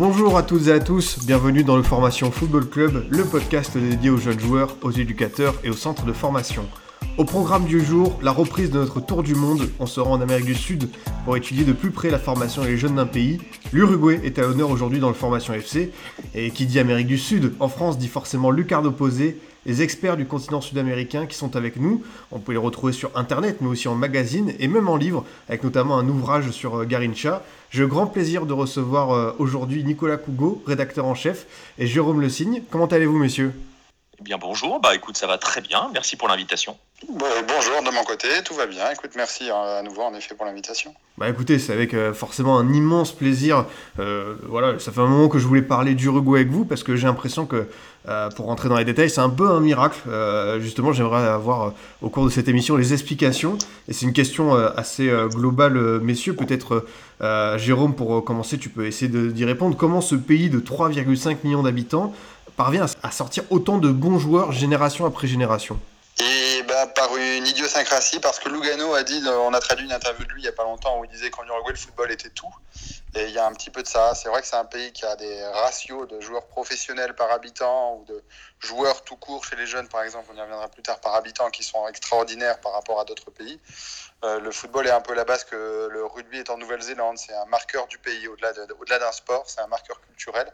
Bonjour à toutes et à tous, bienvenue dans le Formation Football Club, le podcast dédié aux jeunes joueurs, aux éducateurs et aux centres de formation. Au programme du jour, la reprise de notre tour du monde. On se rend en Amérique du Sud pour étudier de plus près la formation et les jeunes d'un pays. L'Uruguay est à l'honneur aujourd'hui dans le Formation FC. Et qui dit Amérique du Sud, en France dit forcément Lucardo Posé, les experts du continent sud-américain qui sont avec nous. On peut les retrouver sur internet, mais aussi en magazine et même en livre, avec notamment un ouvrage sur euh, Garincha. J'ai le grand plaisir de recevoir euh, aujourd'hui Nicolas Cougo, rédacteur en chef, et Jérôme Le Signe. Comment allez-vous, messieurs Eh bien bonjour, bah écoute, ça va très bien, merci pour l'invitation. Bon, bonjour de mon côté, tout va bien. Écoute, merci euh, à nouveau en effet pour l'invitation. Bah écoutez, c'est avec euh, forcément un immense plaisir. Euh, voilà, ça fait un moment que je voulais parler d'Uruguay avec vous parce que j'ai l'impression que, euh, pour rentrer dans les détails, c'est un peu un miracle. Euh, justement, j'aimerais avoir euh, au cours de cette émission les explications. Et c'est une question assez globale, messieurs. Peut-être, Jérôme, pour commencer, tu peux essayer d'y répondre. Comment ce pays de 3,5 millions d'habitants parvient à, sortir autant de bons joueurs génération après génération? Une idiosyncrasie, parce que Lugano a dit, on a traduit une interview de lui il n'y a pas longtemps où il disait qu'en Uruguay, le football était tout. Et il y a un petit peu de ça. C'est vrai que c'est un pays qui a des ratios de joueurs professionnels par habitant ou de joueurs tout court chez les jeunes, par exemple, on y reviendra plus tard, par habitant, qui sont extraordinaires par rapport à d'autres pays. Euh, le football est un peu la base que le rugby est en Nouvelle-Zélande. C'est un marqueur du pays, au-delà de- au-delà d'un sport, c'est un marqueur culturel.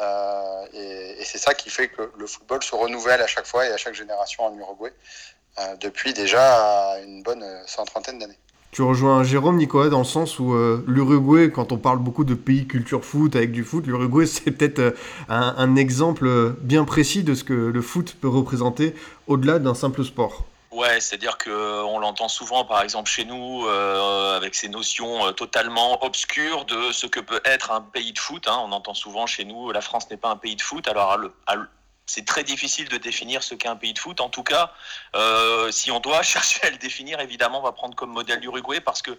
Euh, et c'est ça qui fait que le football se renouvelle à chaque fois et à chaque génération en Uruguay, euh, depuis déjà une bonne euh, cent trentaine d'années. Tu rejoins Jérôme, Nicolas, dans le sens où euh, l'Uruguay, quand on parle beaucoup de pays culture foot avec du foot, l'Uruguay c'est peut-être euh, un, un exemple euh, bien précis de ce que le foot peut représenter au-delà d'un simple sport. Ouais, c'est-à-dire que euh, on l'entend souvent, par exemple chez nous, euh, avec ces notions euh, totalement obscures de ce que peut être un pays de foot. hein. On entend souvent chez nous, la France n'est pas un pays de foot. Alors, à le- à le- c'est très difficile de définir ce qu'est un pays de foot. En tout cas, euh, si on doit chercher à le définir, évidemment, on va prendre comme modèle l'Uruguay parce que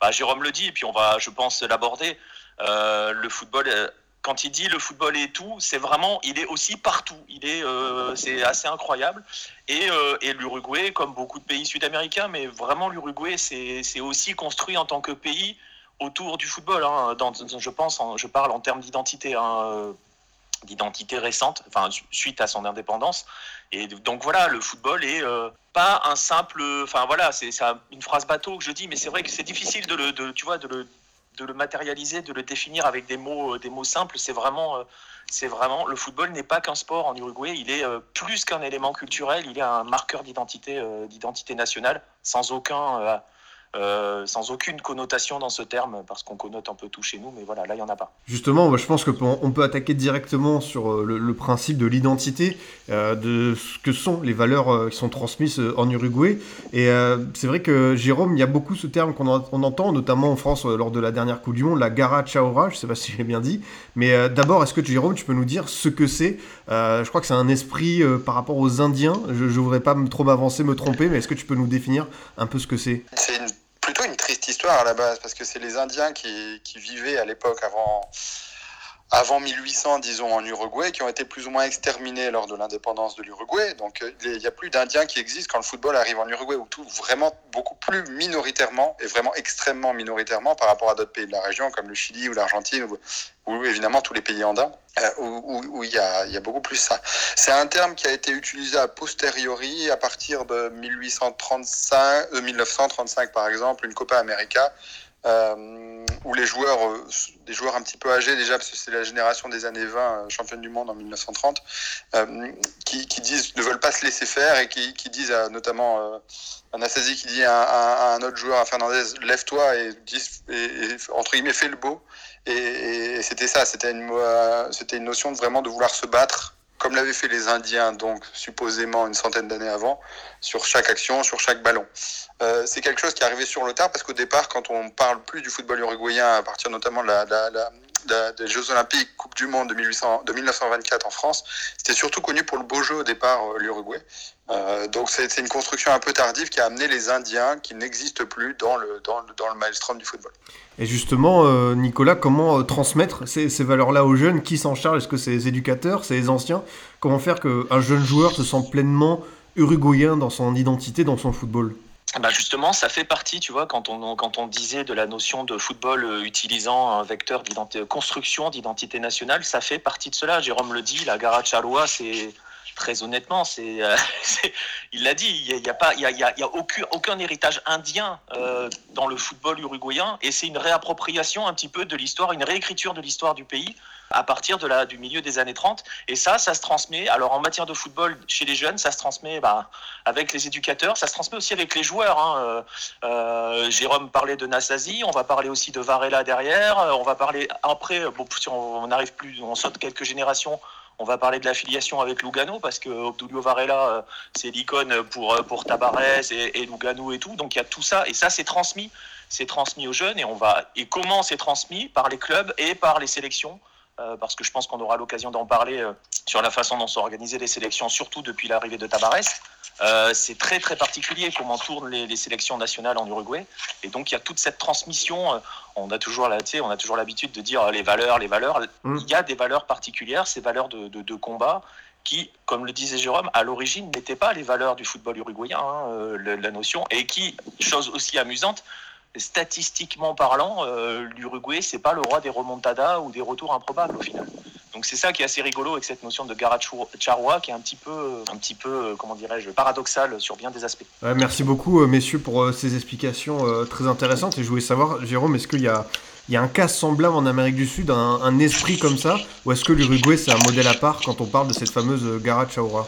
bah, Jérôme le dit, et puis on va, je pense, l'aborder. Euh, le football, euh, quand il dit le football est tout, c'est vraiment, il est aussi partout. Il est, c'est assez incroyable. Et, l'Uruguay, comme beaucoup de pays sud-américains, mais vraiment l'Uruguay, c'est aussi construit en tant que pays autour du football. hein. Je pense, en- je parle en termes d'identité, hein, d'identité récente, enfin su- suite à son indépendance. Et donc voilà, le football est euh, pas un simple, enfin voilà, c'est c'est un- une phrase bateau que je dis, mais c'est vrai que c'est difficile de le, tu vois, de le, de le matérialiser, de le définir avec des mots, euh, des mots simples. C'est vraiment, euh, c'est vraiment, le football n'est pas qu'un sport en Uruguay. Il est plus qu'un élément culturel. Il est un marqueur d'identité, d'identité nationale, sans aucun, euh, sans aucune connotation dans ce terme, parce qu'on connote un peu tout chez nous. Mais voilà, là, il y en a pas. Justement, moi, je pense que peut- attaquer directement sur euh, le, le principe de l'identité, euh, de ce que sont les valeurs euh, qui sont transmises en Uruguay. Et euh, c'est vrai que Jérôme, il y a beaucoup ce terme qu'on en- on entend, notamment en France lors de la dernière Coupe du Monde, la Gara Chaora, je sais pas si j'ai bien dit. Mais euh, d'abord, est-ce que Jérôme, tu peux nous dire ce que c'est? Euh, Je crois que c'est un esprit euh, par rapport aux Indiens. Je ne voudrais pas trop m'avancer, me tromper, mais est-ce que tu peux nous définir un peu ce que c'est? C'est une- plutôt une triste histoire à la base, parce que c'est les Indiens qui, qui vivaient à l'époque avant, avant 1800, disons, en Uruguay, qui ont été plus ou moins exterminés lors de l'indépendance de l'Uruguay. Donc euh, il n'y a plus d'Indiens qui existent quand le football arrive en Uruguay, ou tout vraiment beaucoup plus minoritairement, et vraiment extrêmement minoritairement par rapport à d'autres pays de la région, comme le Chili ou l'Argentine, ou, évidemment tous les pays andins, euh, où- il y, a, beaucoup plus ça. C'est un terme qui a été utilisé a posteriori à partir de 1835, de 1935 par exemple, une Copa América, euh, où les joueurs, euh, des joueurs un petit peu âgés déjà, parce que c'est la génération des années 20, euh, championne du monde en 1930, euh, qui, qui disent, ne veulent pas se laisser faire et qui, qui disent à, notamment euh, Anastasie qui dit à, à- à un autre joueur, à Fernandez, lève-toi et, et- et, entre guillemets fais le beau. Et, et c'était ça, c'était une, euh, c'était une notion de vraiment de vouloir se battre comme l'avaient fait les Indiens, donc supposément une centaine d'années avant, sur chaque action, sur chaque ballon. Euh, c'est quelque chose qui est arrivé sur le tard parce qu'au départ, quand on parle plus du football uruguayen, à partir notamment de la, la, la, des Jeux Olympiques, Coupe du Monde de, 1800, de 1924 en France, c'était surtout connu pour le beau jeu au départ, l'Uruguay. Euh, donc c'est une construction un peu tardive qui a amené les Indiens qui n'existent plus dans le, dans, le, dans le maelstrom du football. Et justement, euh, Nicolas, comment euh, transmettre ces, ces valeurs-là aux jeunes? Qui s'en charge? Est-ce que c'est les éducateurs, c'est les anciens? Comment faire qu'un jeune joueur se sente pleinement uruguayen dans son identité, dans son football? Bah justement, ça fait partie, tu vois, quand on, quand on disait de la notion de football utilisant un vecteur d'identité, construction d'identité nationale, ça fait partie de cela. Jérôme le dit, la Garacharua, c'est très honnêtement, c'est, euh, il l'a dit, il n'y a, pas, il y a, y a aucun, héritage indien euh, dans le football uruguayen, et c'est une réappropriation un petit peu de l'histoire, une réécriture de l'histoire du pays à partir de du milieu des années 30. Et ça, ça se transmet. Alors en matière de football, chez les jeunes, ça se transmet bah, avec les éducateurs, ça se transmet aussi avec les joueurs. Hein. Euh Jérôme parlait de Nassasi, on va parler aussi de Varela derrière, on va parler après, bon, si on n'arrive plus, on saute quelques générations, on va parler de l'affiliation avec Lugano parce que Obdulio Varela, euh, c'est l'icône pour, euh, pour et, et, Lugano et tout. Donc il y a tout ça et ça c'est transmis, c'est transmis aux jeunes et on va et comment c'est transmis? Par les clubs et par les sélections. Euh, parce que je pense qu'on aura l'occasion d'en parler euh, sur la façon dont sont organisées les sélections, surtout depuis l'arrivée de Tabarez. Euh, c'est très très particulier comment tournent les, les, sélections nationales en Uruguay. Et donc il y a toute cette transmission. on a toujours la, on a toujours l'habitude de dire les valeurs, les valeurs. Mm. Il y a des valeurs particulières, ces valeurs de, de, de combat qui, comme le disait Jérôme, à l'origine n'étaient pas les valeurs du football uruguayen, hein, la notion, et qui, chose aussi amusante, statistiquement parlant, euh, l'Uruguay, c'est pas le roi des remontadas ou des retours improbables au final. Donc c'est ça qui est assez rigolo avec cette notion de Garacharua qui est un petit peu, un petit peu, euh, comment dirais-je, paradoxal sur bien des aspects. Merci beaucoup, euh, messieurs, pour euh, ces explications très intéressantes. Et je voulais savoir, Jérôme, est-ce qu'il y a, il y a un cas semblable en Amérique du Sud, un, un esprit comme ça, ou est-ce que l'Uruguay c'est un modèle à part quand on parle de cette fameuse Garacharua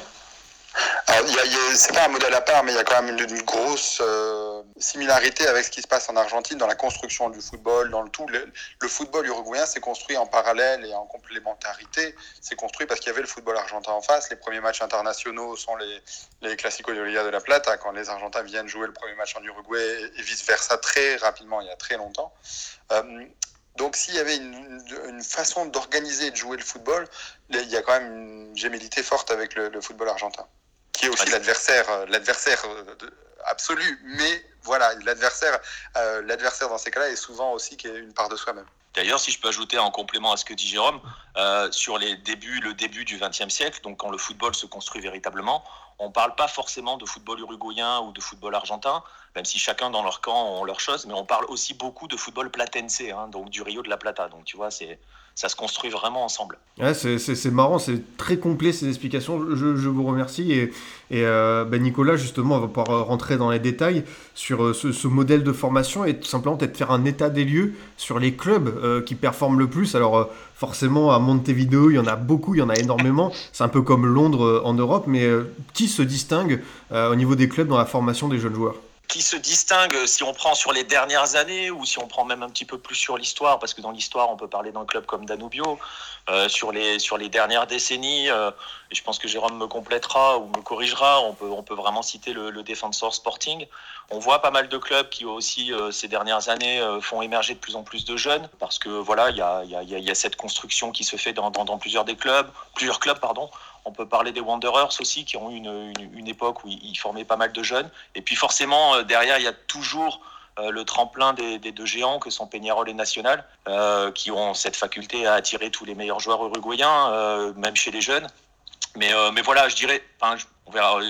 c'est pas un modèle à part, mais il y a quand même une, grosse euh, similarité avec ce qui se passe en Argentine dans la construction du football, dans le tout. Le, football uruguayen s'est construit en parallèle et en complémentarité. C'est construit parce qu'il y avait le football argentin en face. Les premiers matchs internationaux sont les, les Clásicos de Liga de la Plata, quand les Argentins viennent jouer le premier match en Uruguay et vice-versa très rapidement, il y a très longtemps. Euh, donc s'il y avait une, façon d'organiser et de jouer le football, il y a quand même une gémellité forte avec le football argentin qui est aussi l'adversaire, l'adversaire absolu. Mais voilà, l'adversaire, euh, l'adversaire dans ces cas-là est souvent aussi une part de soi-même. D'ailleurs, si je peux ajouter en complément à ce que dit Jérôme, euh, sur les débuts, le début du XXe siècle, donc quand le football se construit véritablement, on ne parle pas forcément de football uruguayen ou de football argentin, même si chacun dans leur camp ont leurs choses, mais on parle aussi beaucoup de football platense, hein, donc du Rio de la Plata. Donc tu vois, c'est ça se construit vraiment ensemble. C'est marrant, c'est très complet ces explications. Je, vous remercie. Et, euh, ben Nicolas, justement, on va pouvoir rentrer dans les détails sur euh, ce, modèle de formation et tout simplement peut-être faire un état des lieux sur les clubs euh, qui performent le plus. Alors, euh, forcément, à Montevideo, il y en a beaucoup, il y en a énormément. C'est un peu comme Londres euh, en Europe, mais euh, qui se distingue au niveau des clubs dans la formation des jeunes joueurs? Qui se distingue si on prend sur les dernières années ou si on prend même un petit peu plus sur l'histoire, parce que dans l'histoire, on peut parler d'un club comme Danubio, euh, sur, les, sur les dernières décennies, euh, et je pense que Jérôme me complétera ou me corrigera, on peut, on peut vraiment citer le, le Defensor Sporting. On voit pas mal de clubs qui aussi, euh, ces dernières années, euh, font émerger de plus en plus de jeunes, parce que voilà, il y a, y, a, y a, cette construction qui se fait dans, dans, dans plusieurs des clubs, plusieurs clubs, pardon, on peut parler des Wanderers aussi, qui ont eu une, époque où ils formaient pas mal de jeunes. Et puis forcément, euh, derrière, il y a toujours euh, le tremplin des, deux géants que sont Peñarol et National, euh, qui ont cette faculté à attirer tous les meilleurs joueurs uruguayens, même chez les jeunes. Mais, voilà, je dirais, on verra,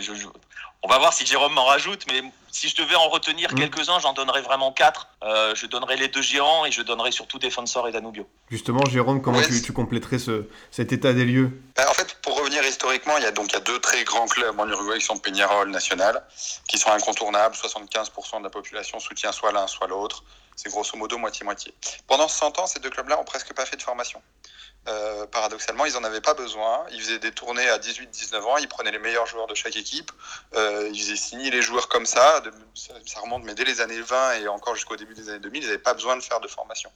on va voir si Jérôme m'en rajoute, mais si je devais en retenir mmh. quelques-uns, j'en donnerais vraiment quatre. Euh, je donnerais les deux géants et je donnerais surtout Defensor et Danubio. Justement, Jérôme, comment ouais, tu, tu, compléterais ce, cet état des lieux? Ben, En fait, pour revenir historiquement, il y a donc il y a deux très grands clubs en Uruguay qui sont Peñarol National, qui sont incontournables. 75% de la population soutient soit l'un, soit l'autre. C'est grosso modo moitié-moitié. Pendant 100 ans, ces deux clubs-là ont presque pas fait de formation. Euh, paradoxalement, ils n'en avaient pas besoin. Ils faisaient des tournées à 18-19 ans, ils prenaient les meilleurs joueurs de chaque équipe, euh, ils faisaient signer les joueurs comme ça, de, ça, remonte, mais dès les années 20 et encore jusqu'au début des années 2000, ils n'avaient pas besoin de faire de formation.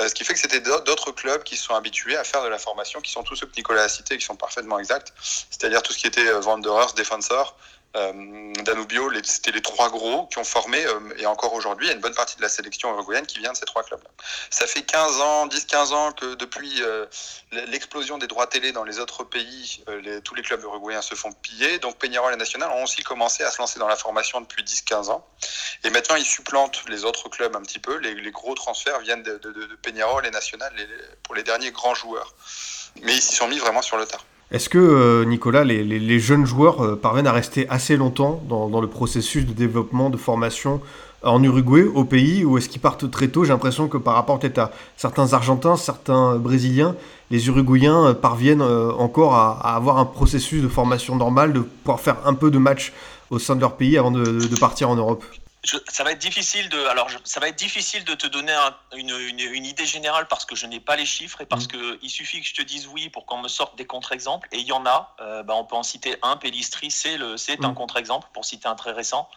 Euh, ce qui fait que c'était d'autres clubs qui sont habitués à faire de la formation, qui sont tous ceux que Nicolas a cités, qui sont parfaitement exacts, c'est-à-dire tout ce qui était Wanderers, Defensor, Danubio, c'était les trois gros qui ont formé, euh, et encore aujourd'hui, il y a une bonne partie de la sélection uruguayenne qui vient de ces trois clubs-là. Ça fait 15 ans, 10-15 ans que depuis euh, l'explosion des droits télé dans les autres pays, tous les clubs uruguayens se font piller. Donc Peñarol et National ont aussi commencé à se lancer dans la formation depuis 10-15 ans. Et maintenant, ils supplantent les autres clubs un petit peu. Les, gros transferts viennent de Peñarol et National pour les derniers grands joueurs. Mais ils s'y sont mis vraiment sur le tard. Est-ce que, euh, Nicolas, les, jeunes joueurs euh, parviennent à rester assez longtemps dans, le processus de développement, de formation en Uruguay, au pays, ou est-ce qu'ils partent très tôt? J'ai l'impression que par rapport à certains Argentins, certains Brésiliens, les Uruguayens euh, parviennent encore à, avoir un processus de formation normal, de pouvoir faire un peu de match au sein de leur pays avant de partir en Europe ça va être difficile de, alors ça va être difficile de te donner une, une, idée générale parce que je n'ai pas les chiffres et parce qu'il mm. que il suffit que je te dise oui pour qu'on me sorte des contre-exemples et il y en a. Euh, bah, on peut en citer un. Pellistri, c'est le, c'est un mm. contre-exemple pour citer un très récent.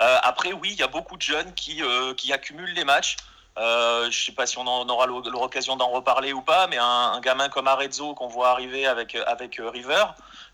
Euh, après, oui, il y a beaucoup de jeunes qui euh, qui accumulent les matchs. je ne sais pas si on en aura l'occasion d'en reparler ou pas, mais un, un gamin comme Arezzo qu'on voit arriver avec avec River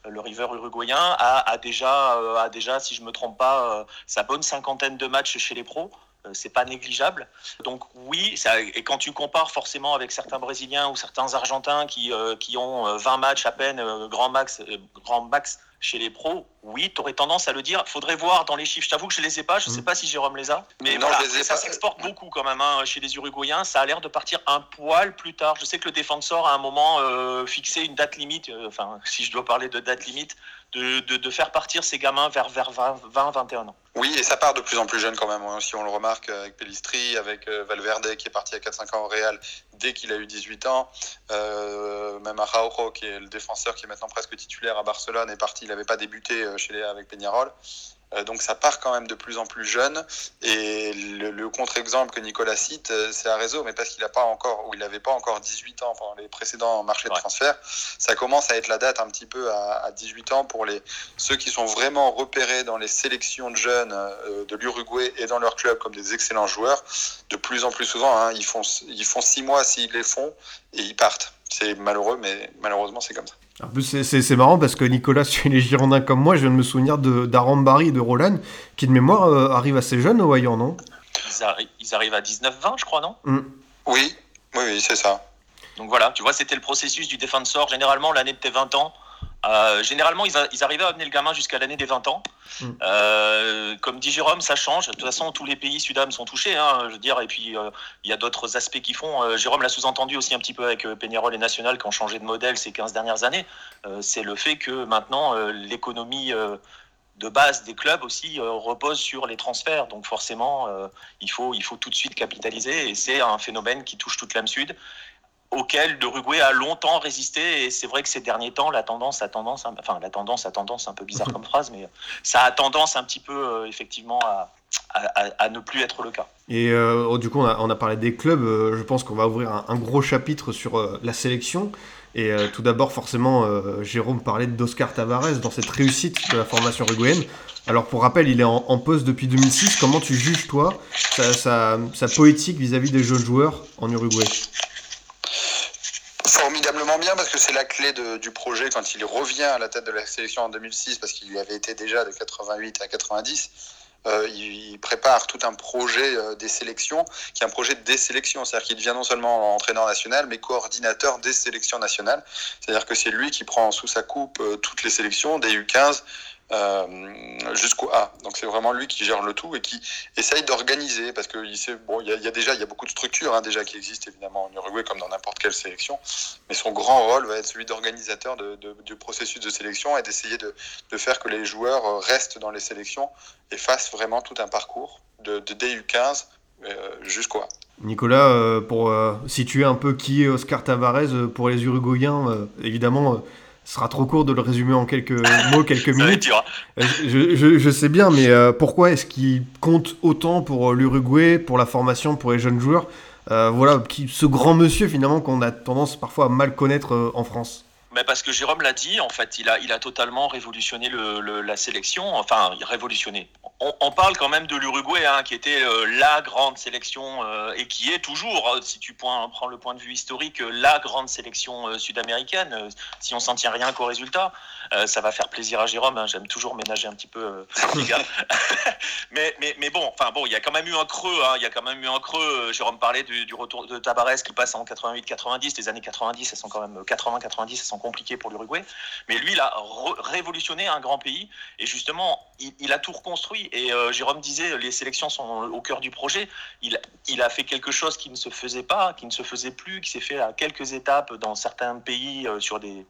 le River uruguayen a, déjà, euh, a déjà, si je me trompe pas, euh, sa bonne cinquantaine de matchs chez les pros euh, c'est pas négligeable. Donc oui, et quand tu compares forcément avec certains Brésiliens ou certains Argentins qui, qui ont 20 matchs à peine, grand max, grand max chez les pros, oui, tu aurais tendance à le dire. Faudrait voir dans les chiffres. Je t'avoue que je les ai pas. Je ne sais mm. pas si Jérôme les a. Mais voilà, ça s'exporte beaucoup quand même hein, chez les Uruguayens. Ça a l'air de partir un poil plus tard. Je sais que le défenseur a un moment euh, fixé une date limite. Euh, enfin, si je dois parler de date limite, de, de, faire partir ces gamins vers, vers 20-21 ans. Oui, et ça part de plus en plus jeune quand même. Hein, si on le remarque avec Pellistri, avec euh, Valverde qui est parti à 4-5 ans au Real dès qu'il a eu 18 ans. même Araujo, qui est le défenseur qui est maintenant presque titulaire à Barcelone, est parti. Il n'avait pas débuté chez les avec Peñarol. Euh, donc ça part quand même de plus en plus jeune. Et le, contre-exemple que Nicolas cite, euh, c'est réseau, mais parce qu'il n'a pas encore, ou il n'avait pas encore 18 ans pendant les précédents marchés de transfert, ça commence à être la date un petit peu à, 18 ans pour les, ceux qui sont vraiment repérés dans les sélections de jeunes euh, de l'Uruguay et dans leur club comme des excellents joueurs. De plus en plus souvent, hein, ils, font, ils font six mois s'ils les font et ils partent. C'est malheureux, mais malheureusement c'est comme ça. En plus, c'est marrant parce que Nicolas, tu es les Girondins comme moi, je viens de me souvenir d'Arambari et de Roland, qui de mémoire euh, arrivent assez jeunes au Hayan, non? Ils, arrivent à 19-20, je crois, non? Mm. Oui, oui, oui c'est ça. Donc voilà, tu vois, c'était le processus du défenseur. Généralement, l'année de tes 20 ans, euh, généralement, ils, arrivaient à amener le gamin jusqu'à l'année des 20 ans. Mm. Euh, comme dit Jérôme, ça change. De toute façon, tous les pays sud-am sont touchés. Hein, je veux dire, et puis euh, il y a d'autres aspects qui font. Jérôme l'a sous-entendu aussi un petit peu avec Peñarol et National qui ont changé de modèle ces 15 dernières années. C'est le fait que maintenant, l'économie de base des clubs aussi repose sur les transferts. Donc forcément, il, faut, il faut tout de suite capitaliser. Et c'est un phénomène qui touche toute l'âme sud auquel l'Uruguay a longtemps résisté. Et c'est vrai que ces derniers temps, la tendance a tendance, enfin la tendance a tendance, un peu bizarre comme phrase, mais ça a tendance un petit peu euh, effectivement à, à, ne plus être le cas. Et euh, oh, du coup, on a, parlé des clubs. Euh, je pense qu'on va ouvrir un, gros chapitre sur la sélection. Et tout d'abord, forcément, Jérôme parlait d'Oscar Tavares dans cette réussite de la formation uruguayenne. Alors, pour rappel, il est en, poste depuis 2006. Comment tu juges, toi, sa, sa poétique vis-à-vis des jeunes joueurs en Uruguay? Formidablement bien parce que c'est la clé du projet quand il revient à la tête de la sélection en 2006 parce qu'il avait été déjà de 88 à 90. Euh, il, prépare tout un projet euh, des sélections qui est un projet de désélection. C'est-à-dire qu'il devient non seulement entraîneur national, mais coordinateur des sélections nationales. C'est-à-dire que c'est lui qui prend sous sa coupe euh, toutes les sélections, des U15, euh, jusqu'au A. Donc c'est vraiment lui qui gère le tout et qui essaye d'organiser parce qu'il sait bon il y, a déjà il y a beaucoup de structures hein, déjà qui existent évidemment en Uruguay comme dans n'importe quelle sélection, mais son grand rôle va être celui d'organisateur de, du processus de sélection et d'essayer de, de, faire que les joueurs restent dans les sélections et fassent vraiment tout un parcours de, de DU15 euh, jusqu'au A. Nicolas, euh, pour situer un peu qui est Oscar Tavares pour les Uruguayens, évidemment ce sera trop court de le résumer en quelques mots, quelques minutes. Euh, je, je, sais bien, mais euh, pourquoi est-ce qu'il compte autant pour euh, l'Uruguay, pour la formation, pour les jeunes joueurs? Voilà, qui, ce grand monsieur finalement qu'on a tendance parfois à mal connaître en France. Mais parce que Jérôme l'a dit, en fait, il a, il a totalement révolutionné la sélection, enfin révolutionné on, parle quand même de l'Uruguay, hein, qui était euh, la grande sélection euh, et qui est toujours, euh, si tu prends, le point de vue historique, la grande sélection sud-américaine. si on s'en tient rien qu'au résultat, ça va faire plaisir à Jérôme. Hein, j'aime toujours ménager un petit peu les gars. mais, mais, mais, bon, enfin bon, il y a quand même eu un creux. Hein, il y a quand même eu un creux. Jérôme parlait du, retour de Tabarès qui passe en 88-90. Les années 90, elles sont quand même 80-90, elles sont compliquées pour l'Uruguay. Mais lui, il a révolutionné un grand pays et justement, il, a tout reconstruit. Et euh, Jérôme disait, les sélections sont au cœur du projet. Il, il, a fait quelque chose qui ne se faisait pas, qui ne se faisait plus, qui s'est fait à quelques étapes dans certains pays euh, sur, des,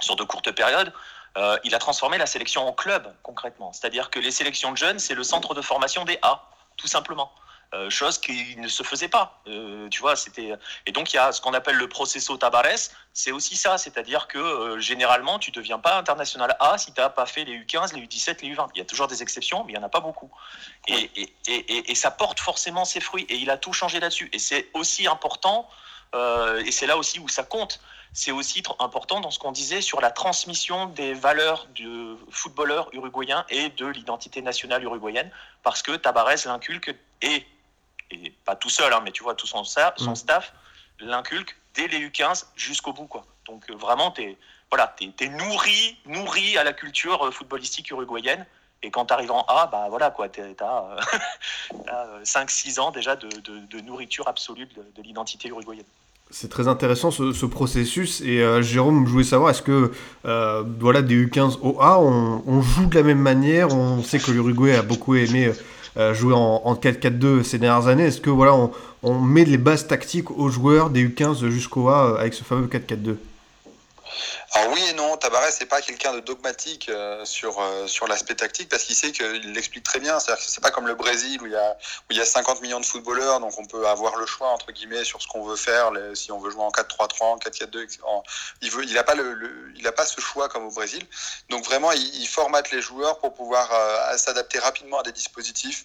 sur de courtes périodes. Euh, il a transformé la sélection en club, concrètement. C'est-à-dire que les sélections de jeunes, c'est le centre de formation des A, tout simplement. Euh, chose qui ne se faisait pas. Euh, tu vois, c'était et donc il y a ce qu'on appelle le processo Tabares, c'est aussi ça, c'est-à-dire que euh, généralement tu deviens pas international A si tu n'as pas fait les U15, les U17, les U20. Il y a toujours des exceptions, mais il y en a pas beaucoup. Et, et, et, et ça porte forcément ses fruits. Et il a tout changé là-dessus. Et c'est aussi important. et c'est là aussi où ça compte. C'est aussi important dans ce qu'on disait sur la transmission des valeurs du footballeur uruguayen et de l'identité nationale uruguayenne, parce que Tabarez l'inculque et et pas tout seul, hein, mais tu vois, tout son, staff, son mm. staff l'inculque dès les U15 jusqu'au bout. Quoi. Donc euh, vraiment, tu es, voilà, es, nourri, nourri à la culture euh, footballistique uruguayenne. Et quand tu arrives en A, bah voilà, quoi, tu as, 5-6 ans déjà de, de, nourriture absolue de, l'identité uruguayenne. C'est très intéressant ce, processus. Et euh, Jérôme, je voulais savoir, est-ce que voilà, des U15 au A, on, on, joue de la même manière? On sait que l'Uruguay a beaucoup aimé euh, jouer en, en 4-4-2 ces dernières années. Est-ce que voilà, on, on, met les bases tactiques aux joueurs des U15 jusqu'au A euh, avec ce fameux 4-4-2 alors oui et non, Tabarès c'est pas quelqu'un de dogmatique euh, sur euh, sur l'aspect tactique parce qu'il sait qu'il l'explique très bien. C'est-à-dire que c'est pas comme le Brésil où il y a où il y a 50 millions de footballeurs, donc on peut avoir le choix entre guillemets sur ce qu'on veut faire, si on veut jouer en 4-3-3, en 4-4-2. il veut, il a pas le, il a pas ce choix comme au Brésil. Donc vraiment, il, formate les joueurs pour pouvoir euh, s'adapter rapidement à des dispositifs.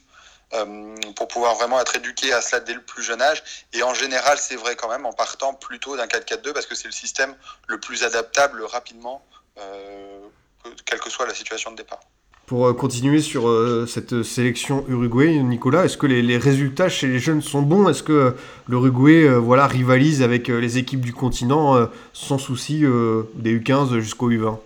Euh, pour pouvoir vraiment être éduqué à cela dès le plus jeune âge. Et en général, c'est vrai quand même, en partant plutôt d'un 4-4-2, parce que c'est le système le plus adaptable rapidement, euh, quelle que soit la situation de départ. Pour euh, continuer sur cette sélection Uruguay, Nicolas, est-ce que les, résultats chez les jeunes sont bons? Est-ce que l'Uruguay voilà, rivalise avec les équipes du continent sans souci des U15 jusqu'au U20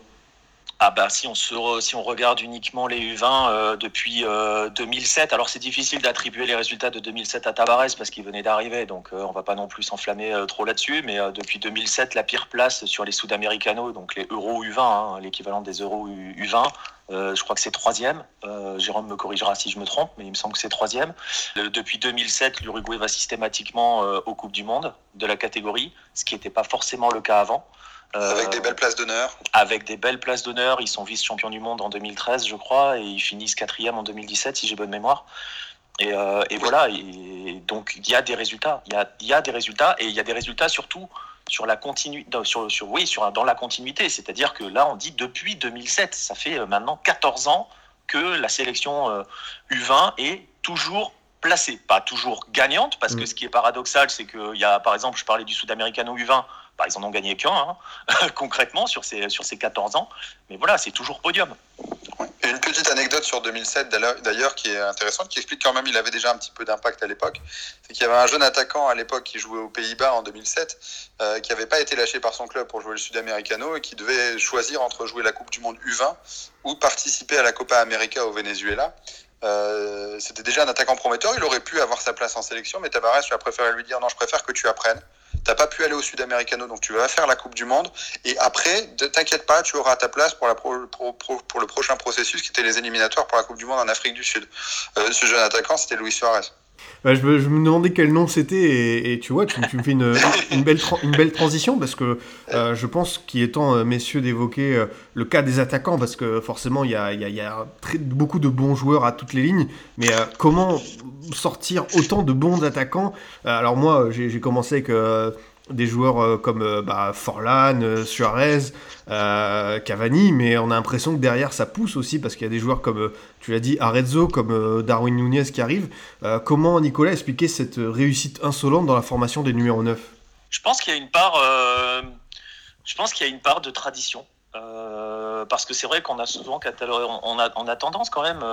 ah bah si on se si on regarde uniquement les U20 euh, depuis 2007, euh, alors c'est difficile d'attribuer les résultats de 2007 à Tavares parce qu'il venait d'arriver, donc euh, on va pas non plus s'enflammer trop là-dessus. Mais depuis 2007, la pire place sur les Sud-Américanos, donc les Euro U20, hein, l'équivalent des Euro U20, je crois que c'est troisième. Jérôme me corrigera si je me trompe, mais il me semble que c'est troisième. depuis 2007, l'Uruguay va systématiquement aux Coupes du Monde de la catégorie, ce qui n'était pas forcément le cas avant. Avec des belles places d'honneur. Avec des belles places d'honneur. Ils sont vice-champions du monde en 2013, je crois, et ils finissent quatrième en 2017, si j'ai bonne mémoire. Et, euh, et voilà. Et donc il y a des résultats. Il y a, y a, des résultats, et il y a des résultats surtout sur la continuité, sur, sur, oui, sur, dans la continuité. C'est-à-dire que là, on dit depuis 2007, ça fait euh, maintenant 14 ans que la sélection U20 euh, est toujours placée, pas toujours gagnante, parce que mm. ce qui est paradoxal, c'est qu'il y a, par exemple, je parlais du Sud-Américano U20, bah, ils en ont gagné qu'un, hein, concrètement, sur ces, sur ces 14 ans. Mais voilà, c'est toujours podium. une petite anecdote sur 2007, d'ailleurs, qui est intéressante, qui explique quand même qu'il avait déjà un petit peu d'impact à l'époque. C'est qu'il y avait un jeune attaquant à l'époque qui jouait aux Pays-Bas en 2007, euh, qui n'avait pas été lâché par son club pour jouer le Sud-Americano et qui devait choisir entre jouer la Coupe du Monde U20 ou participer à la Copa América au Venezuela. Euh, c'était déjà un attaquant prometteur, il aurait pu avoir sa place en sélection, mais Tavares a préféré lui dire non, je préfère que tu apprennes t'as pas pu aller au Sud-Americano, donc tu vas faire la Coupe du Monde. Et après, t'inquiète pas, tu auras ta place pour, le prochain processus qui était les éliminatoires pour la Coupe du Monde en Afrique du Sud. Euh, ce jeune attaquant, c'était Luis Suarez. Bah, je, me, demandais quel nom c'était et, tu vois, tu, me fais une, belle transition parce que euh, je pense qu'il est temps, euh, messieurs, d'évoquer euh, le cas des attaquants parce que forcément il y a, beaucoup de bons joueurs à toutes les lignes, mais comment sortir autant de bons attaquants? Alors moi, j'ai commencé avec des joueurs euh, comme euh, bah, Forlan, euh, Suarez, Cavani, mais on a l'impression que derrière ça pousse aussi parce qu'il y a des joueurs comme, tu l'as dit, Arezzo, comme Darwin Nunez qui arrivent. comment, Nicolas, expliquer cette réussite insolente dans la formation des numéros 9 Je pense qu'il y a une part, je pense qu'il y a une part de tradition. parce que c'est vrai qu'on a souvent catalogué, on a, on a tendance quand même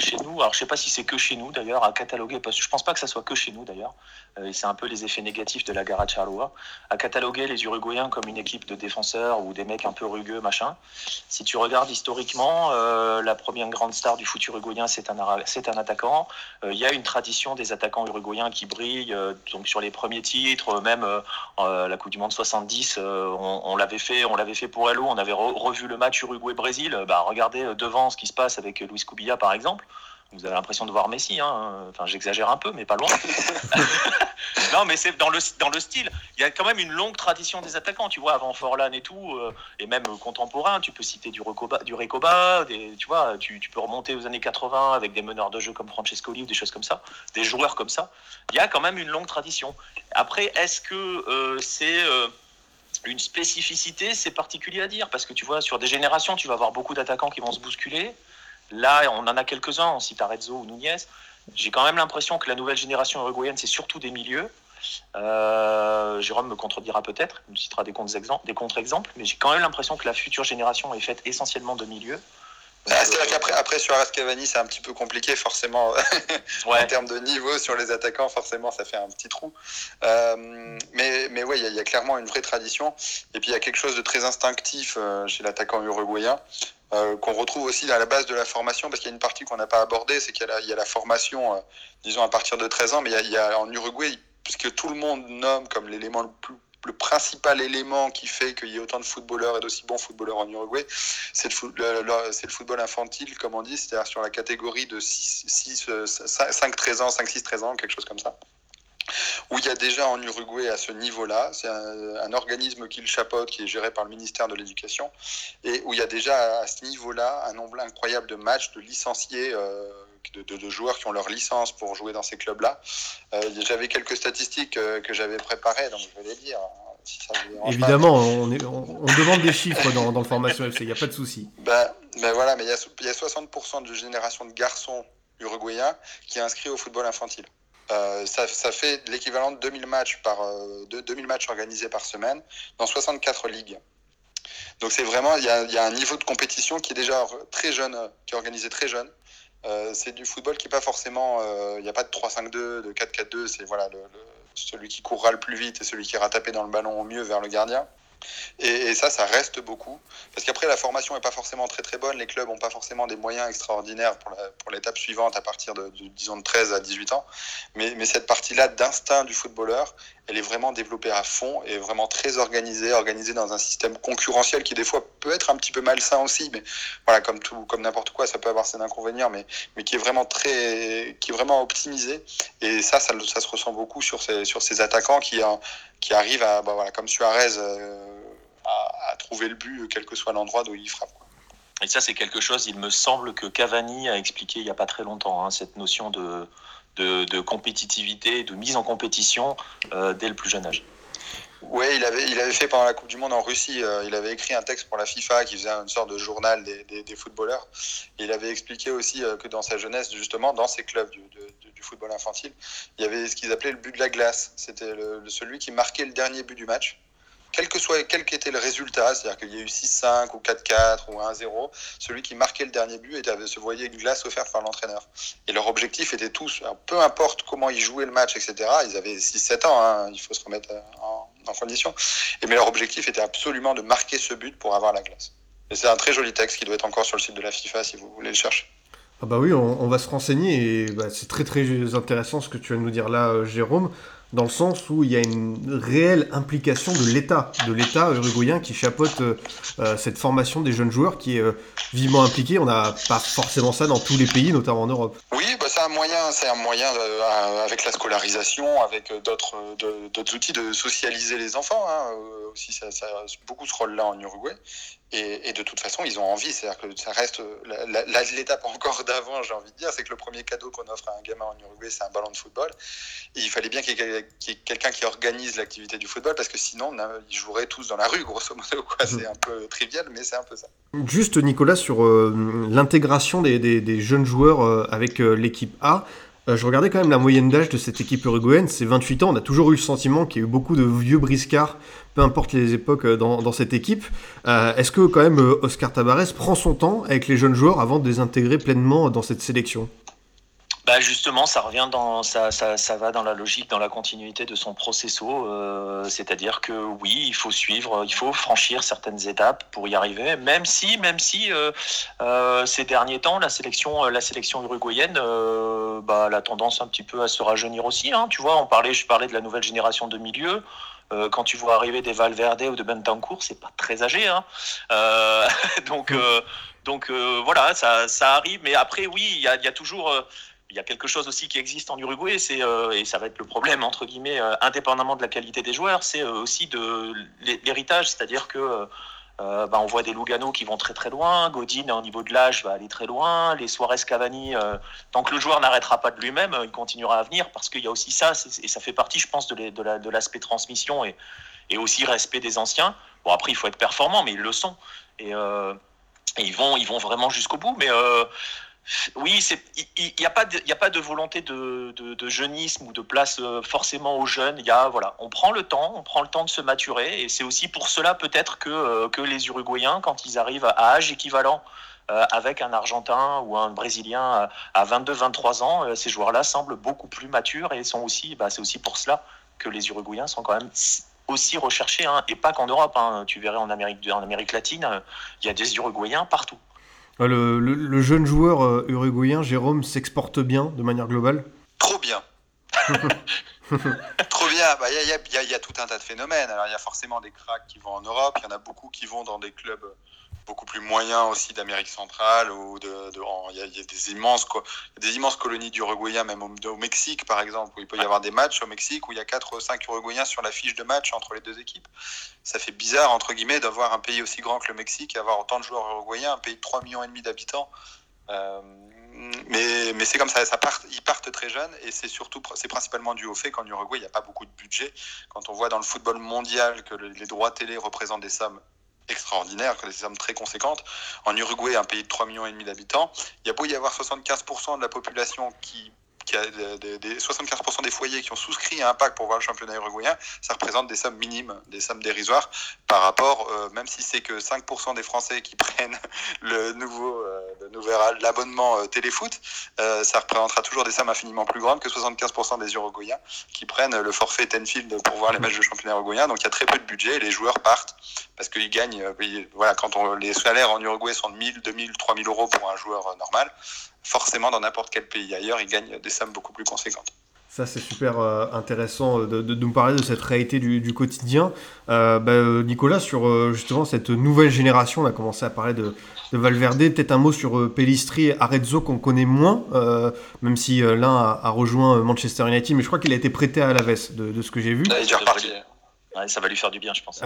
chez nous, alors je sais pas si c'est que chez nous d'ailleurs, à cataloguer, parce que je pense pas que ça soit que chez nous d'ailleurs, et c'est un peu les effets négatifs de la Gara Charloa, à cataloguer les Uruguayens comme une équipe de défenseurs ou des mecs un peu rugueux, machin. Si tu regardes historiquement, euh, la première grande star du foot uruguayen, c'est un, un attaquant. Euh, Il y a une tradition des attaquants uruguayens qui brillent, euh, donc sur les premiers titres, euh, même euh, euh, la Coupe du Monde 70, euh, on, l'avait fait, on l'avait fait pour Hello, on avait re- revu le match Uruguay-Brésil. Euh, Bah, regardez euh, devant ce qui se passe avec euh, Luis Cubilla par exemple. Vous avez l'impression de voir Messi, hein. enfin j'exagère un peu, mais pas loin. non, mais c'est dans le, dans le style. Il y a quand même une longue tradition des attaquants, tu vois, avant Forlan et tout, euh, et même contemporain. Tu peux citer du Recoba, du Recoba des, tu vois, tu, tu peux remonter aux années 80 avec des meneurs de jeu comme Francescoli ou des choses comme ça, des joueurs comme ça. Il y a quand même une longue tradition. Après, est-ce que euh, c'est euh, une spécificité C'est particulier à dire? Parce que tu vois, sur des générations, tu vas avoir beaucoup d'attaquants qui vont se bousculer. Là, on en a quelques-uns, on cite Arezzo ou Nunez. J'ai quand même l'impression que la nouvelle génération uruguayenne, c'est surtout des milieux. Euh, Jérôme me contredira peut-être, il me citera des contre-exemples, des contre-exemples, mais j'ai quand même l'impression que la future génération est faite essentiellement de milieux. Ah, C'est-à-dire qu'après après, sur Aras Cavani, c'est un petit peu compliqué, forcément. en termes de niveau sur les attaquants, forcément, ça fait un petit trou. Euh, mais mais ouais, il y, a- il y a clairement une vraie tradition. Et puis il y a quelque chose de très instinctif euh, chez l'attaquant uruguayen euh, qu'on retrouve aussi à la base de la formation, parce qu'il y a une partie qu'on n'a pas abordée, c'est qu'il y, a la- formation, euh, disons à partir de 13 ans, mais il y a, en Uruguay, puisque tout le monde nomme comme l'élément le plus le principal élément qui fait qu'il y ait autant de footballeurs et d'aussi bons footballeurs en Uruguay, c'est le, football infantile, comme on dit, c'est-à-dire sur la catégorie de 5-13 ans, 5-6-13 ans, quelque chose comme ça. Où il y a déjà en Uruguay à ce niveau-là, c'est un, un organisme qui le chapeaute, qui est géré par le ministère de l'Éducation, et où il y a déjà à ce niveau-là un nombre incroyable de matchs, de licenciés, euh, de, de- de joueurs qui ont leur licence pour jouer dans ces clubs-là. Euh, j'avais quelques statistiques euh, que j'avais préparées, donc je vais les lire. hein, si ça. Évidemment, on, est- on- on demande des chiffres dans, dans le formation FC, il n'y a pas de souci. Ben, ben voilà, mais il y a, y a 60% de génération de garçons uruguayens qui est inscrit au football infantile. Euh, ça, fait l'équivalent de 2000 matchs, par, euh, de 2000 matchs organisés par semaine dans 64 ligues. Donc c'est vraiment, il y, a, un niveau de compétition qui est déjà très jeune, euh, qui est organisé très jeune. C'est du football qui n'est pas forcément, il n'y a pas de 3-5-2, de 4-4-2, c'est voilà, celui qui courra le plus vite et celui qui ira taper dans le ballon au mieux vers le gardien. Et, ça, ça reste beaucoup. Parce qu'après, la formation n'est pas forcément très très bonne. Les clubs n'ont pas forcément des moyens extraordinaires pour pour l'étape suivante à partir de, de, disons, de 13 à 18 ans. Mais, mais cette partie-là d'instinct du footballeur, elle est vraiment développée à fond et vraiment très organisée, organisée dans un système concurrentiel qui des fois peut être un petit peu malsain aussi. Mais voilà, comme tout, comme n'importe quoi, ça peut avoir ses inconvénients, mais, mais qui est vraiment très, qui est vraiment optimisé. Et ça, ça, se ressent beaucoup sur ces, sur ces attaquants qui, euh, qui arrivent à, bah, voilà, comme Suarez, euh, à, trouver le but, quel que soit l'endroit d'où il frappe. et ça c'est quelque chose, il me semble que Cavani a expliqué il n'y a pas très longtemps, hein, cette notion de, de, compétitivité, de mise en compétition euh, dès le plus jeune âge. Oui, il avait, il avait fait pendant la Coupe du Monde en Russie, euh, il avait écrit un texte pour la FIFA qui faisait une sorte de journal des, des, footballeurs. Il avait expliqué aussi euh, que dans sa jeunesse, justement, dans ces clubs du, de- du football infantile, il y avait ce qu'ils appelaient le but de la glace. C'était celui qui marquait le dernier but du match. Quel que soit quel qu'était le résultat, c'est-à-dire qu'il y a eu 6-5 ou 4-4 ou 1-0, celui qui marquait le dernier but était, se voyait une glace offerte par l'entraîneur. Et leur objectif était tous, alors, peu importe comment ils jouaient le match, etc., ils avaient 6-7 ans, hein, il faut se remettre euh, en, condition, et, mais leur objectif était absolument de marquer ce but pour avoir la glace. Et c'est un très joli texte qui doit être encore sur le site de la FIFA si vous voulez le chercher. Ah bah oui, on, on va se renseigner et bah, c'est très très intéressant ce que tu vas nous dire là, euh, Jérôme, dans le sens où il y a une réelle implication de l'État, de l'État uruguayen qui chapeaute euh, euh, cette formation des jeunes joueurs qui est euh, vivement impliqué. On n'a pas forcément ça dans tous les pays, notamment en Europe. Oui, bah, c'est un moyen, c'est un moyen avec la scolarisation, avec d'autres outils de socialiser les enfants. Hein, aussi, ça, ça beaucoup ce rôle-là en Uruguay. Et, et de toute façon, ils ont envie. C'est-à-dire que ça reste l'étape encore d'avant, j'ai envie de dire, c'est que le premier cadeau qu'on offre à un gamin en Uruguay, c'est un ballon de football. Et il fallait bien qu'il y ait, quelqu'un qui organise l'activité du football, parce que sinon, ils joueraient tous dans la rue, grosso modo. quoi. C'est un peu trivial, mais c'est un peu ça. Juste Nicolas sur euh, l'intégration des, des- des jeunes joueurs euh, avec euh, l'équipe A. Euh, je regardais quand même la moyenne d'âge de cette équipe uruguayenne, c'est 28 ans. On a toujours eu le sentiment qu'il y a eu beaucoup de vieux briscards, peu importe les époques, euh, dans, cette équipe. Euh, est-ce que quand même Oscar Tabarez prend son temps avec les jeunes joueurs avant de les intégrer pleinement dans cette sélection? Bah justement, ça revient dans ça, ça, ça, va dans la logique, dans la continuité de son processus. Euh, c'est-à-dire que oui, il faut suivre, il faut franchir certaines étapes pour y arriver. Même si, même si euh, euh, ces derniers temps, la sélection, la sélection uruguayenne, bah, a tendance un petit peu à se rajeunir aussi. Hein. Tu vois, on parlait, je parlais de la nouvelle génération de milieu. quand tu vois arriver des Valverde ou de Bentancur, c'est pas très âgé. Hein. donc, donc voilà, ça, ça, arrive. Mais après, oui, il y a, y a, toujours il y a quelque chose aussi qui existe en Uruguay, c'est euh, et ça va être le problème entre guillemets, euh, indépendamment de la qualité des joueurs, c'est euh, aussi de l'héritage, c'est-à-dire que bah, on voit des Lugano qui vont très très loin, Godin au niveau de l'âge va aller très loin, les Suarez Cavani, tant que le joueur n'arrêtera pas de lui-même, il continuera à venir parce qu'il y a aussi ça, et ça fait partie, je pense, de l'aspect transmission et, et aussi respect des anciens. Bon après il faut être performant, mais ils le sont et, ils vont ils vont vraiment jusqu'au bout, mais oui, il n'y a, pas de, a pas de volonté de, jeunisme ou de place euh, forcément aux jeunes. Y a, voilà, on prend le temps, on prend le temps de se maturer, et c'est aussi pour cela peut-être que, euh, les Uruguayens, quand ils arrivent à âge équivalent euh, avec un Argentin ou un Brésilien à 22-23 ans, ces joueurs-là semblent beaucoup plus matures et sont aussi, bah, c'est aussi pour cela que les Uruguayens sont quand même aussi recherchés, hein, et pas qu'en Europe. Hein. Tu verrais en Amérique, en Amérique latine, il y a des Uruguayens partout. Le, jeune joueur euh, uruguayen, Jérôme, s'exporte bien de manière globale Trop bien. Trop bien. Bah, il y, a, tout un tas de phénomènes. Alors, il y a forcément des cracks qui vont en Europe. Il y en a beaucoup qui vont dans des clubs beaucoup plus moyen aussi d'Amérique centrale ou de, il y, a des immenses des immenses colonies d'Uruguayens même au, Mexique par exemple où il peut y avoir des matchs au Mexique où il y a 4 ou 5 Uruguayens sur la fiche de match entre les deux équipes. Ça fait bizarre entre guillemets d'avoir un pays aussi grand que le Mexique et avoir autant de joueurs uruguayens, un pays de 3 millions et demi d'habitants. Euh, mais, mais c'est comme ça, ça part, ils partent très jeunes et c'est surtout, c'est principalement dû au fait qu'en Uruguay, il n'y a pas beaucoup de budget. Quand on voit dans le football mondial que les droits télé représentent des sommes extraordinaire, des sommes très conséquentes. En Uruguay, un pays de 3,5 millions d'habitants, il y a beau y avoir 75% de la population qui qui a des, 75% des foyers qui ont souscrit à un pack pour voir le championnat uruguayen, ça représente des sommes minimes, des sommes dérisoires par rapport, euh, même si c'est que 5% des Français qui prennent le nouveau, euh, l'abonnement euh, téléfoot, ça représentera toujours des sommes infiniment plus grandes que 75% des Uruguayens qui prennent le forfait Tenfield pour voir les matchs de championnat uruguayen. Donc il y a très peu de budget, les joueurs partent parce qu'ils gagnent. voilà, quand on, les salaires en Uruguay sont de 1000, 2000, 3000 euros pour un joueur normal, forcément dans n'importe quel pays ailleurs, ils gagnent des sommes beaucoup plus conséquentes. Ça, c'est super euh, intéressant de, nous parler de cette réalité du, quotidien. Euh, bah, euh, Nicolas, sur justement cette nouvelle génération, on a commencé à parler de, de Valverde. Peut-être un mot sur Pellistri et Arezzo qu'on connaît moins, même si l'un a, rejoint Manchester United, mais je crois qu'il a été prêté à Alaves, de, de ce que j'ai vu. il est reparti ça va lui faire du bien, je pense.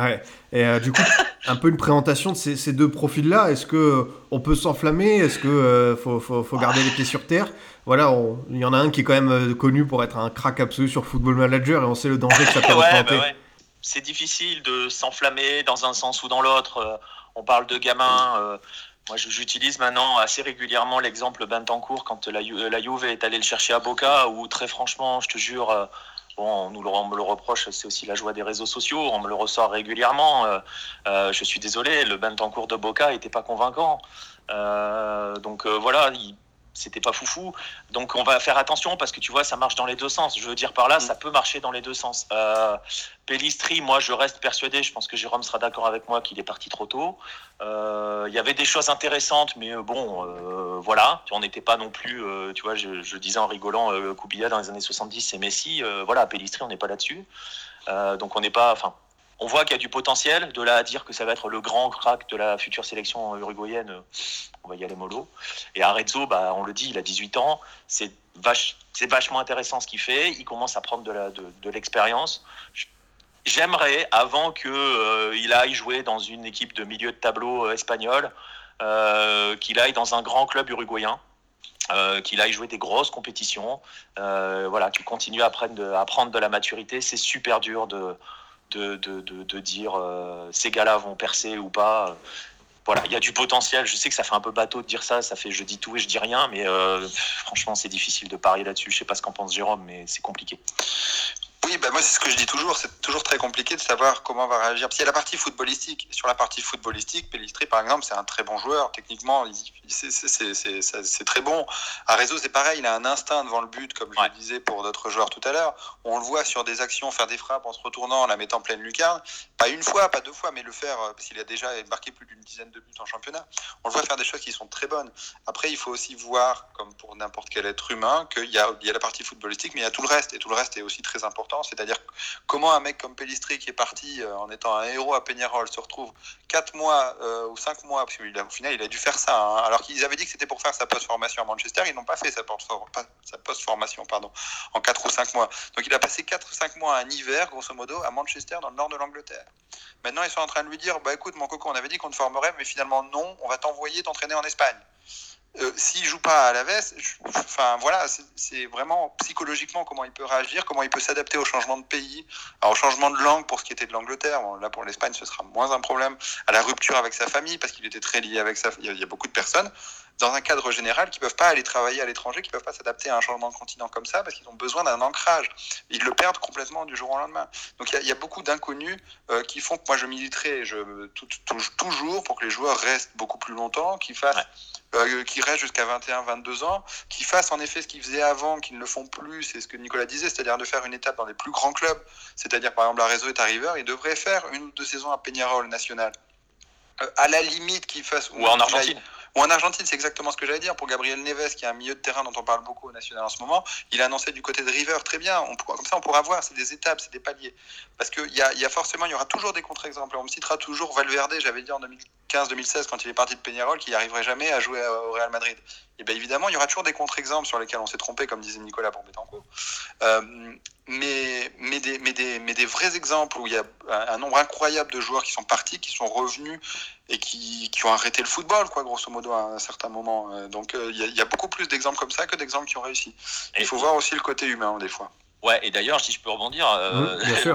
Et euh, du coup, un peu une présentation de ces, deux profils-là. Est-ce que euh, on peut s'enflammer? Est-ce que euh, faut, garder les pieds sur terre? Voilà, il y en a un qui est quand même connu pour être un crack absolu sur Football Manager et on sait le danger que ça peut représenter. Bah C'est difficile de s'enflammer dans un sens ou dans l'autre. on parle de gamins. Moi, j'utilise maintenant assez régulièrement l'exemple Bentancourt quand la, la Juve est allée le chercher à Boca, où très franchement, je te jure Bon, on, nous le, me le reproche, c'est aussi la joie des réseaux sociaux, on me le ressort régulièrement. Euh, euh, je suis désolé, le cours de Boca n'était pas convaincant. Euh, donc voilà, il, c'était pas foufou. Donc on va faire attention parce que tu vois, ça marche dans les deux sens. Je veux dire par là, ça peut marcher dans les deux sens. Euh, Pellistri, moi je reste persuadé, je pense que Jérôme sera d'accord avec moi qu'il est parti trop tôt. Euh, il y avait des choses intéressantes, mais euh, bon, euh, voilà, on n'était pas non plus, tu vois, je, je, disais en rigolant, Koubia dans les années 70, c'est Messi. voilà, Pellistri, on n'est pas là-dessus. donc on n'est pas, enfin, on voit qu'il y a du potentiel. De là à dire que ça va être le grand crack de la future sélection uruguayenne, on va y aller mollo. Et Arezzo, bah, on le dit, il a 18 ans. C'est vachement intéressant ce qu'il fait. Il commence à prendre de l'expérience. J'aimerais, avant qu'il euh, aille jouer dans une équipe de milieu de tableau euh, espagnol, euh, qu'il aille dans un grand club uruguayen. qu'il aille jouer des grosses compétitions, voilà, qu'il continue à prendre, à prendre de la maturité. C'est super dur de, de, dire euh, ces gars-là vont percer ou pas. voilà, il y a du potentiel. Je sais que ça fait un peu bateau de dire ça, ça fait je dis tout et je dis rien, mais euh, franchement, c'est difficile de parier là-dessus. Je sais pas ce qu'en pense Jérôme, mais c'est compliqué. Oui, bah moi c'est ce que je dis toujours, c'est toujours très compliqué de savoir comment va réagir. Parce qu'il y a la partie footballistique. Sur la partie footballistique, Pellistri par exemple, c'est un très bon joueur. Techniquement, c'est très bon. À réseau, c'est pareil, il a un instinct devant le but, comme je le disais pour d'autres joueurs tout à l'heure. On le voit sur des actions faire des frappes en se retournant, en la mettant pleine lucarne. Pas une fois, pas deux fois, mais le faire, euh, parce qu'il a déjà marqué plus d'une dizaine de buts en championnat. On le voit faire des choses qui sont très bonnes. Après, il faut aussi voir, comme pour n'importe quel être humain, qu'il y a, il y a la partie footballistique, mais il y a tout le reste. Et tout le reste est aussi très important c'est-à-dire comment un mec comme Pellistri qui est parti euh, en étant un héros à Peñarol se retrouve 4 mois euh, ou 5 mois, parce qu'au final il a dû faire ça, hein, alors qu'ils avaient dit que c'était pour faire sa post-formation à Manchester, ils n'ont pas fait sa post-formation pardon, en 4 ou 5 mois. Donc il a passé 4 ou 5 mois un hiver, grosso modo, à Manchester, dans le nord de l'Angleterre. Maintenant ils sont en train de lui dire, bah écoute mon coco, on avait dit qu'on te formerait, mais finalement non, on va t'envoyer t'entraîner en Espagne. Euh, s'il joue pas à la veste, enfin voilà, c'est vraiment psychologiquement comment il peut réagir, comment il peut s'adapter au changement de pays, au changement de langue pour ce qui était de l'Angleterre. là pour l'Espagne, ce sera moins un problème. À la rupture avec sa famille parce qu'il était très lié avec sa. Il y, a, beaucoup de personnes dans un cadre général qui peuvent pas aller travailler à l'étranger, qui peuvent pas s'adapter à un changement de continent comme ça parce qu'ils ont besoin d'un ancrage. Ils le perdent complètement du jour au lendemain. Donc il y, a beaucoup d'inconnus euh, qui font que moi je militerai je, toujours pour que les joueurs restent beaucoup plus longtemps, qu'ils fassent. Euh, qui restent jusqu'à 21-22 ans, qui fassent en effet ce qu'ils faisaient avant, qu'ils ne le font plus, c'est ce que Nicolas disait, c'est-à-dire de faire une étape dans les plus grands clubs, c'est-à-dire par exemple la Réseau est arrivé, il devrait faire une ou deux saisons à Peñarol national. Euh, à la limite qu'il fasse... Ou en Argentine. Ou en Argentine, c'est exactement ce que j'allais dire. Pour Gabriel Neves, qui est un milieu de terrain dont on parle beaucoup au national en ce moment, il a annoncé du côté de River, très bien. Comme ça, on pourra voir. C'est des étapes, c'est des paliers. Parce qu'il y y a forcément, il y aura toujours des contre-exemples. On me citera toujours Valverde, j'avais dit en 2015-2016, quand il est parti de Peñarol, qu'il n'y arriverait jamais à jouer au Real Madrid. Et bien évidemment, il y aura toujours des contre-exemples sur lesquels on s'est trompé, comme disait Nicolas pour. Euh, mais, mais, des, mais, des, mais des vrais exemples où il y a un nombre incroyable de joueurs qui sont partis, qui sont revenus et qui, qui ont arrêté le football, quoi, grosso modo, à un certain moment. Euh, donc euh, il y, y, a beaucoup plus d'exemples comme ça que d'exemples qui ont réussi. Il faut voir aussi le côté humain, des fois. Ouais, et d'ailleurs, si je peux rebondir, euh,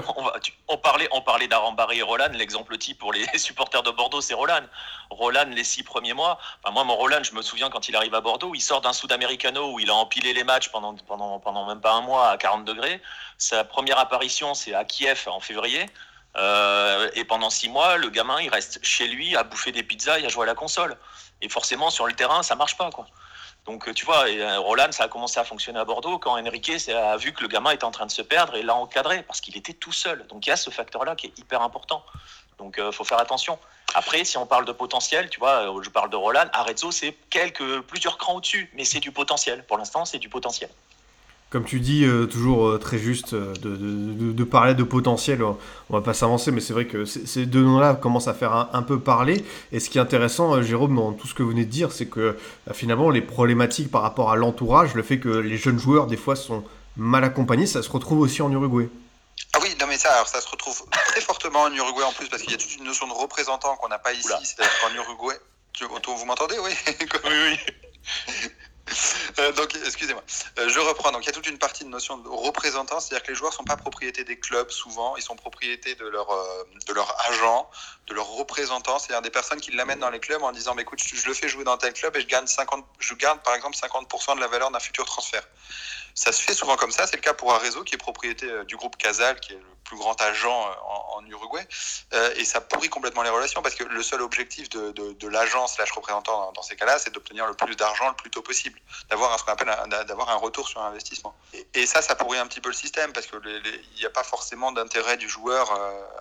on, parlait, on parlait d'Arambaré et Roland. L'exemple type pour les supporters de Bordeaux, c'est Roland. Roland, les six premiers mois. Enfin, moi, mon Roland, je me souviens quand il arrive à Bordeaux, il sort d'un Sud-Americano où il a empilé les matchs pendant, pendant, pendant même pas un mois à 40 degrés. Sa première apparition, c'est à Kiev en février. Euh, et pendant six mois, le gamin, il reste chez lui à bouffer des pizzas et à jouer à la console. Et forcément, sur le terrain, ça marche pas, quoi. Donc euh, tu vois, euh, Roland, ça a commencé à fonctionner à Bordeaux quand Enrique a vu que le gamin était en train de se perdre et l'a encadré parce qu'il était tout seul. Donc il y a ce facteur-là qui est hyper important. Donc il faut faire attention. Après, si on parle de potentiel, tu vois, je parle de Roland, Arezzo, c'est quelques plusieurs crans au-dessus, mais c'est du potentiel. Pour l'instant, c'est du potentiel comme tu dis, euh, toujours euh, très juste euh, de, parler de potentiel. On va pas s'avancer, mais c'est vrai que ces deux noms-là commencent à faire un, peu parler. Et ce qui est intéressant, Jérôme, dans tout ce que vous venez de dire, c'est que finalement, les problématiques par rapport à l'entourage, le fait que les jeunes joueurs, des fois, sont mal accompagnés, ça se retrouve aussi en Uruguay. Ah oui, non mais ça, alors ça se retrouve très fortement en Uruguay en plus, parce qu'il y a toute une notion de représentant qu'on n'a pas ici. C'est-à-dire qu'en Uruguay, vous m'entendez, oui? Oui, oui. Euh, donc, excusez-moi. Euh, je reprends. Donc, il y a toute une partie de notion de représentant, c'est-à-dire que les joueurs ne sont pas propriétés des clubs souvent, ils sont propriétés de leur, euh, de leur agent, de leur représentant, c'est-à-dire des personnes qui l'amènent dans les clubs en disant bah, écoute, je, le fais jouer dans tel club et je, gagne 50, je garde par exemple 50% de la valeur d'un futur transfert. Ça se fait souvent comme ça. C'est le cas pour Arezzo, qui est propriété du groupe Casal, qui est le plus grand agent euh, en, Uruguay. Euh, et ça pourrit complètement les relations parce que le seul objectif de, de, l'agence slash représentant dans, ces cas-là, c'est d'obtenir le plus d'argent le plus tôt possible, d'avoir ce qu'on appelle d'avoir un retour sur investissement. Et, ça, ça pourrit un petit peu le système parce qu'il n'y a pas forcément d'intérêt du joueur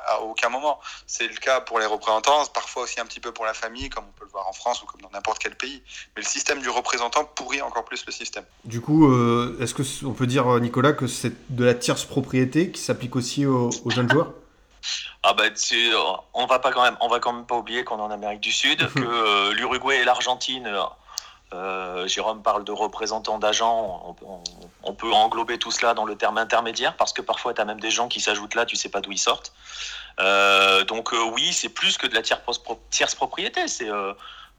à aucun moment. C'est le cas pour les représentants, parfois aussi un petit peu pour la famille, comme on peut le voir en France ou comme dans n'importe quel pays. Mais le système du représentant pourrit encore plus le système. Du coup, est-ce que on peut dire, euh, Nicolas, que c'est de la tierce propriété qui s'applique aussi aux, jeunes joueurs? Ah bah, on va pas quand même, on va quand même pas oublier qu'on est en Amérique du Sud, que euh, l'Uruguay et l'Argentine, euh, Jérôme parle de représentants d'agents, on, peut englober tout cela dans le terme intermédiaire parce que parfois tu as même des gens qui s'ajoutent là, tu sais pas d'où ils sortent. donc oui, c'est plus que de la tierce propriété, c'est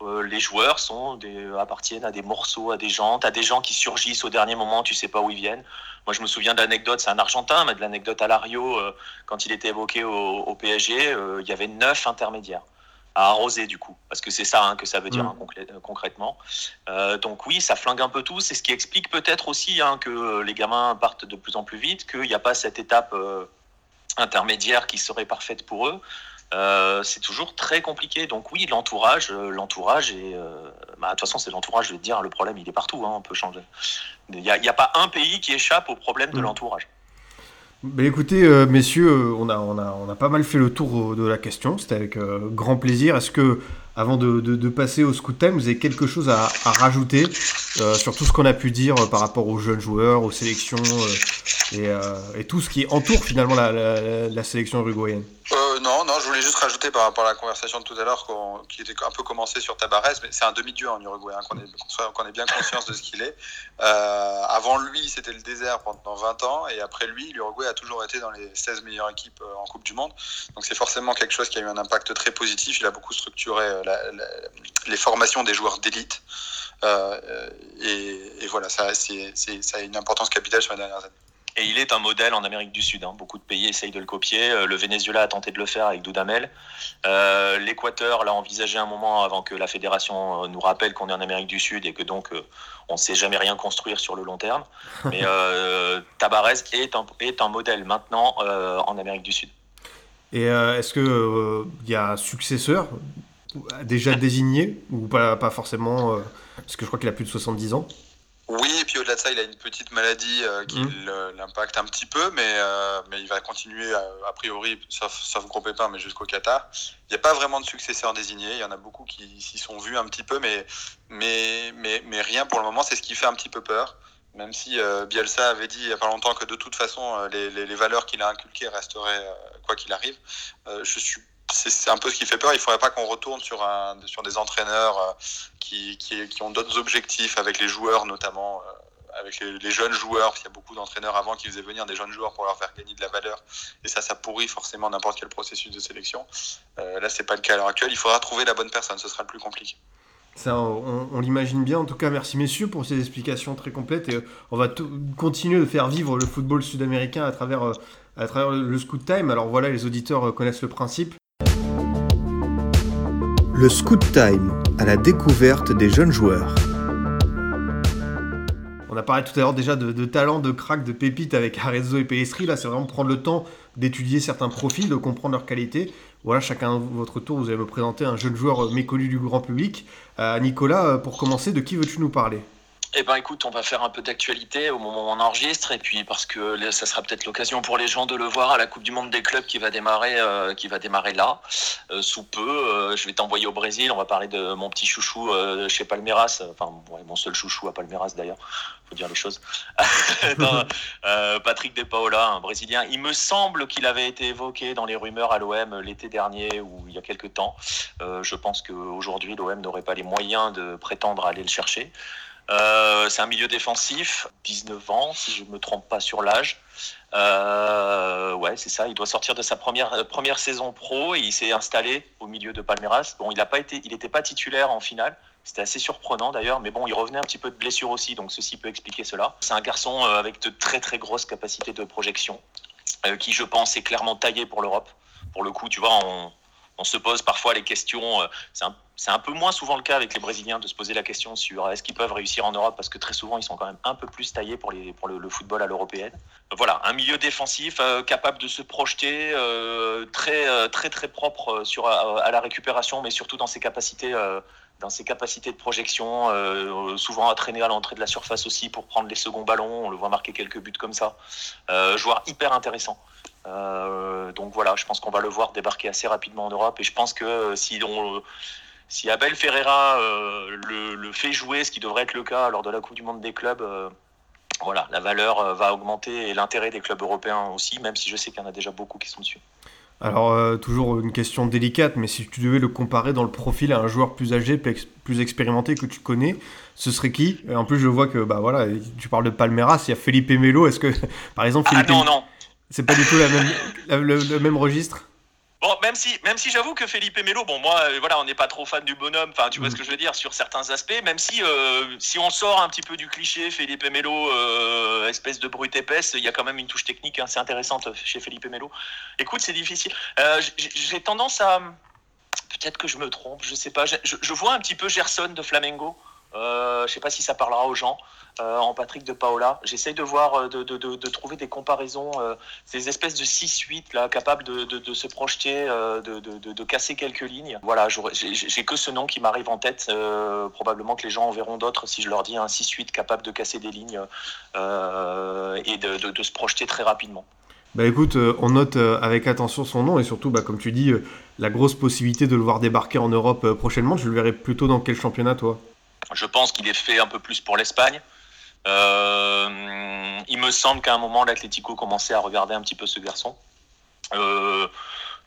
euh, les joueurs sont des, appartiennent à des morceaux, à des gens. Tu as des gens qui surgissent au dernier moment, tu sais pas où ils viennent. Moi, je me souviens d'anecdotes, c'est un Argentin, mais de l'anecdote à Lario, euh, quand il était évoqué au, PSG, euh, il y avait neuf intermédiaires. à arroser du coup, parce que c'est ça hein, que ça veut dire Mm. hein, concrètement. Euh, donc oui, ça flingue un peu tout. C'est ce qui explique peut-être aussi hein, que les gamins partent de plus en plus vite, qu'il n'y a pas cette étape euh, intermédiaire qui serait parfaite pour eux. Euh, c'est toujours très compliqué. Donc oui, l'entourage, euh, l'entourage et euh, bah, de toute façon c'est l'entourage. Je vais te dire, le problème il est partout. Hein, on peut changer. Il n'y a, pas un pays qui échappe au problème de Mm. l'entourage. Ben écoutez, euh, messieurs, on a, on, a, on a pas mal fait le tour de la question. C'était avec grand plaisir. Est-ce que, avant de, passer au scoot time, vous avez quelque chose à, rajouter euh, sur tout ce qu'on a pu dire euh, par rapport aux jeunes joueurs, aux sélections euh, et, tout ce qui entoure finalement la, la- la sélection uruguayenne? Non, non, je voulais juste rajouter par rapport à la conversation de tout à l'heure qui était un peu commencée sur Tabarez, mais c'est un demi-dieu en Uruguay, hein, qu'on ait, bien conscience de ce qu'il est. Avant lui, c'était le désert pendant 20 ans, et après lui, l'Uruguay a toujours été dans les 16 meilleures équipes en Coupe du Monde. Donc c'est forcément quelque chose qui a eu un impact très positif. Il a beaucoup structuré euh, la- la- les formations des joueurs d'élite. Euh, euh, et, et voilà, ça, c'est- c'est- ça a une importance capitale sur les dernières années. Et il est un modèle en Amérique du Sud. hein. Beaucoup de pays essayent de le copier. Euh, Le Venezuela a tenté de le faire avec Dudamel. Euh, L'Équateur l'a envisagé un moment avant que la fédération nous rappelle qu'on est en Amérique du Sud et que donc euh, on ne sait jamais rien construire sur le long terme. Mais euh, Tabarez est un, est un modèle maintenant euh, en Amérique du Sud. Et euh, est-ce que euh, il y a un successeur déjà désigné ou pas, pas forcément euh, Parce que je crois qu'il a plus de 70 ans. Oui, et puis au-delà de ça, il a une petite maladie euh, qui le- l'impacte un petit peu, mais, euh, mais il va continuer, a priori, sauf, sauf gros pépin, mais jusqu'au Qatar. Il n'y a pas vraiment de successeur désigné. Il y en a beaucoup qui s'y sont vus un petit peu, mais, mais, mais, mais rien pour le moment. C'est ce qui fait un petit peu peur. Même si euh, Bielsa avait dit il n'y a pas longtemps que de toute façon, les, les, les valeurs qu'il a inculquées resteraient euh, quoi qu'il arrive. Euh, je suis c'est un peu ce qui fait peur. Il ne faudrait pas qu'on retourne sur, un, sur des entraîneurs euh, qui, qui, ont d'autres objectifs avec les joueurs, notamment euh, avec les, jeunes joueurs. Il y a beaucoup d'entraîneurs avant qui faisaient venir des jeunes joueurs pour leur faire gagner de la valeur. Et ça, ça pourrit forcément n'importe quel processus de sélection. Euh, là, c'est pas le cas à l'heure actuelle. Il faudra trouver la bonne personne. Ce sera le plus compliqué. Ça, on, l'imagine bien. En tout cas, merci messieurs pour ces explications très complètes. Et on va continuer de faire vivre le football sud-américain à travers, à travers le, Scoot Time. Alors voilà, les auditeurs connaissent le principe. Le Scoot Time à la découverte des jeunes joueurs. On a parlé tout à l'heure déjà de, de talent, de crack, de pépites avec Arezzo et Pellistri. Là, c'est vraiment prendre le temps d'étudier certains profils, de comprendre leurs qualités. Voilà, chacun votre tour, vous allez me présenter un jeune joueur méconnu du grand public. Euh, Nicolas, euh, pour commencer, de qui veux-tu nous parler? Eh ben écoute, on va faire un peu d'actualité au moment où on enregistre et puis parce que ça sera peut-être l'occasion pour les gens de le voir à la Coupe du Monde des clubs qui va démarrer, euh, qui va démarrer là, euh, sous peu. Euh, je vais t'envoyer au Brésil. On va parler de mon petit chouchou chez Palmeiras, enfin mon seul chouchou à Palmeiras d'ailleurs. Faut dire les choses. Patrick De Paola, un Brésilien. Il me semble qu'il avait été évoqué dans les rumeurs à l'OM l'été dernier ou il y a quelques temps. Je pense qu'aujourd'hui l'OM n'aurait pas les moyens de prétendre aller le chercher. Euh, c'est un milieu défensif, 19 ans, si je ne me trompe pas sur l'âge. Euh, ouais, c'est ça. Il doit sortir de sa première, euh, première saison pro et il s'est installé au milieu de Palmeiras. Bon, il n'a pas n'était pas titulaire en finale. C'était assez surprenant d'ailleurs, mais bon, il revenait un petit peu de blessure aussi, donc ceci peut expliquer cela. C'est un garçon avec de très très grosses capacités de projection, qui je pense est clairement taillé pour l'Europe. Pour le coup, tu vois, on, on se pose parfois les questions. euh, c'est un, peu moins souvent le cas avec les Brésiliens de se poser la question sur euh, est-ce qu'ils peuvent réussir en Europe parce que très souvent ils sont quand même un peu plus taillés pour, le, football à l'européenne. Voilà, un milieu défensif euh, capable de se projeter, très très propre à, la récupération, mais surtout dans ses capacités. Dans ses capacités de projection, euh, souvent à traîner à l'entrée de la surface aussi pour prendre les seconds ballons. On le voit marquer quelques buts comme ça. Euh, joueur hyper intéressant. Euh, donc voilà, je pense qu'on va le voir débarquer assez rapidement en Europe. Et je pense que si, Abel Ferreira le, le, fait jouer, ce qui devrait être le cas lors de la Coupe du Monde des clubs, voilà, la valeur va augmenter et l'intérêt des clubs européens aussi, même si je sais qu'il y en a déjà beaucoup qui sont dessus. Alors, euh, toujours une question délicate, mais si tu devais le comparer dans le profil à un joueur plus âgé, plus expérimenté que tu connais, ce serait qui? En plus, je vois que, bah voilà, tu parles de Palmeiras, il y a Felipe Melo. Est-ce que, par exemple, Felipe ah non, non. C'est pas du tout la même, la, le, le, même registre? Bon, même si, même si j'avoue que Felipe Melo, bon, moi, euh, voilà, on n'est pas trop fan du bonhomme, enfin, tu vois ce que je veux dire, sur certains aspects, même si, euh, si on sort un petit peu du cliché Felipe Melo, euh, espèce de brute épaisse, il y a quand même une touche technique assez intéressante chez Felipe Melo. Écoute, c'est difficile. Euh, J'ai tendance à. Peut-être que je me trompe, je sais pas. Je, je vois un petit peu Gerson de Flamengo. Euh, je sais pas si ça parlera aux gens. Euh, en Patrick de Paola. J'essaye de voir, euh, de, de, de, trouver des comparaisons, euh, ces espèces de 6-8 là, capables de, se projeter, de, casser quelques lignes. Voilà, j'ai que ce nom qui m'arrive en tête. probablement que les gens en verront d'autres si je leur dis un 6-8 capable de casser des lignes et de, se projeter très rapidement. Bah écoute, on note avec attention son nom et surtout, bah, comme tu dis, la grosse possibilité de le voir débarquer en Europe prochainement. Je le verrai plutôt dans quel championnat, toi? Je pense qu'il est fait un peu plus pour l'Espagne. Euh, il me semble qu'à un moment, l'Atlético commençait à regarder un petit peu ce garçon. Euh,